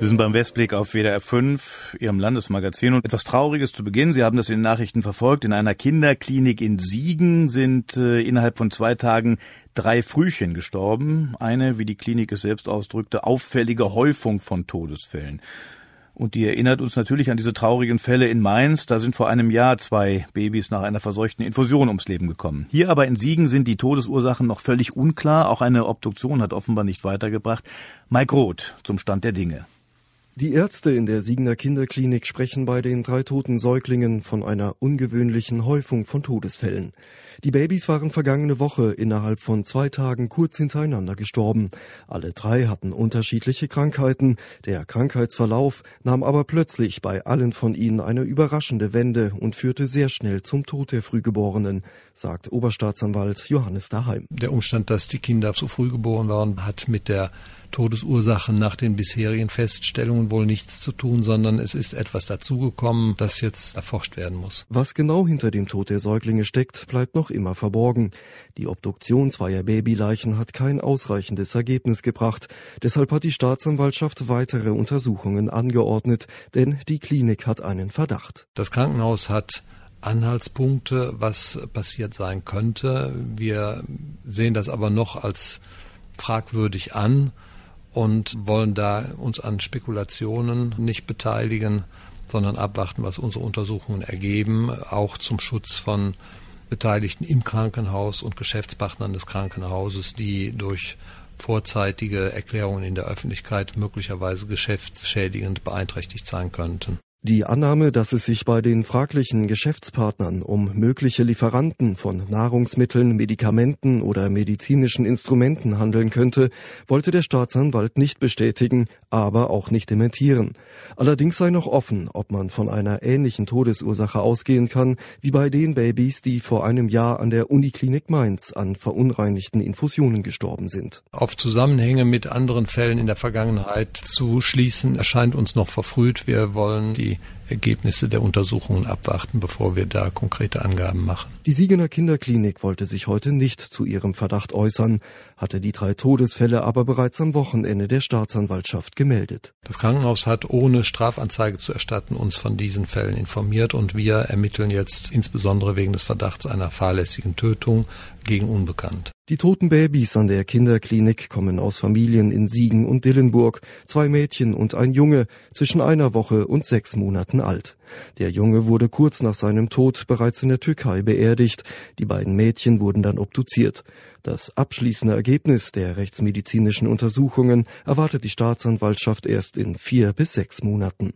Sie sind beim Westblick auf WDR 5, Ihrem Landesmagazin. Und etwas Trauriges zu Beginn. Sie haben das in den Nachrichten verfolgt. In einer Kinderklinik in Siegen sind äh, innerhalb von zwei Tagen drei Frühchen gestorben. Eine, wie die Klinik es selbst ausdrückte, auffällige Häufung von Todesfällen. Und die erinnert uns natürlich an diese traurigen Fälle in Mainz. Da sind vor einem Jahr zwei Babys nach einer verseuchten Infusion ums Leben gekommen. Hier aber in Siegen sind die Todesursachen noch völlig unklar. Auch eine Obduktion hat offenbar nicht weitergebracht. Mike Roth zum Stand der Dinge. Die Ärzte in der Siegener Kinderklinik sprechen bei den drei toten Säuglingen von einer ungewöhnlichen Häufung von Todesfällen. Die Babys waren vergangene Woche innerhalb von zwei Tagen kurz hintereinander gestorben. Alle drei hatten unterschiedliche Krankheiten. Der Krankheitsverlauf nahm aber plötzlich bei allen von ihnen eine überraschende Wende und führte sehr schnell zum Tod der Frühgeborenen, sagt Oberstaatsanwalt Johannes Daheim. Der Umstand, dass die Kinder zu früh geboren waren, hat mit der Todesursachen nach den bisherigen Feststellungen wohl nichts zu tun, sondern es ist etwas dazugekommen, das jetzt erforscht werden muss. Was genau hinter dem Tod der Säuglinge steckt, bleibt noch immer verborgen. Die Obduktion zweier Babyleichen hat kein ausreichendes Ergebnis gebracht. Deshalb hat die Staatsanwaltschaft weitere Untersuchungen angeordnet, denn die Klinik hat einen Verdacht. Das Krankenhaus hat Anhaltspunkte, was passiert sein könnte. Wir sehen das aber noch als fragwürdig an und wollen da uns an Spekulationen nicht beteiligen, sondern abwarten, was unsere Untersuchungen ergeben, auch zum Schutz von Beteiligten im Krankenhaus und Geschäftspartnern des Krankenhauses, die durch vorzeitige Erklärungen in der Öffentlichkeit möglicherweise geschäftsschädigend beeinträchtigt sein könnten. Die Annahme, dass es sich bei den fraglichen Geschäftspartnern um mögliche Lieferanten von Nahrungsmitteln, Medikamenten oder medizinischen Instrumenten handeln könnte, wollte der Staatsanwalt nicht bestätigen, aber auch nicht dementieren. Allerdings sei noch offen, ob man von einer ähnlichen Todesursache ausgehen kann, wie bei den Babys, die vor einem Jahr an der Uniklinik Mainz an verunreinigten Infusionen gestorben sind. Auf Zusammenhänge mit anderen Fällen in der Vergangenheit zu schließen, erscheint uns noch verfrüht. Wir wollen die be Ergebnisse der Untersuchungen abwarten, bevor wir da konkrete Angaben machen. Die Siegener Kinderklinik wollte sich heute nicht zu ihrem Verdacht äußern, hatte die drei Todesfälle aber bereits am Wochenende der Staatsanwaltschaft gemeldet. Das Krankenhaus hat ohne Strafanzeige zu erstatten uns von diesen Fällen informiert und wir ermitteln jetzt insbesondere wegen des Verdachts einer fahrlässigen Tötung gegen Unbekannt. Die toten Babys an der Kinderklinik kommen aus Familien in Siegen und Dillenburg, zwei Mädchen und ein Junge, zwischen einer Woche und sechs Monaten alt. Der Junge wurde kurz nach seinem Tod bereits in der Türkei beerdigt, die beiden Mädchen wurden dann obduziert. Das abschließende Ergebnis der rechtsmedizinischen Untersuchungen erwartet die Staatsanwaltschaft erst in vier bis sechs Monaten.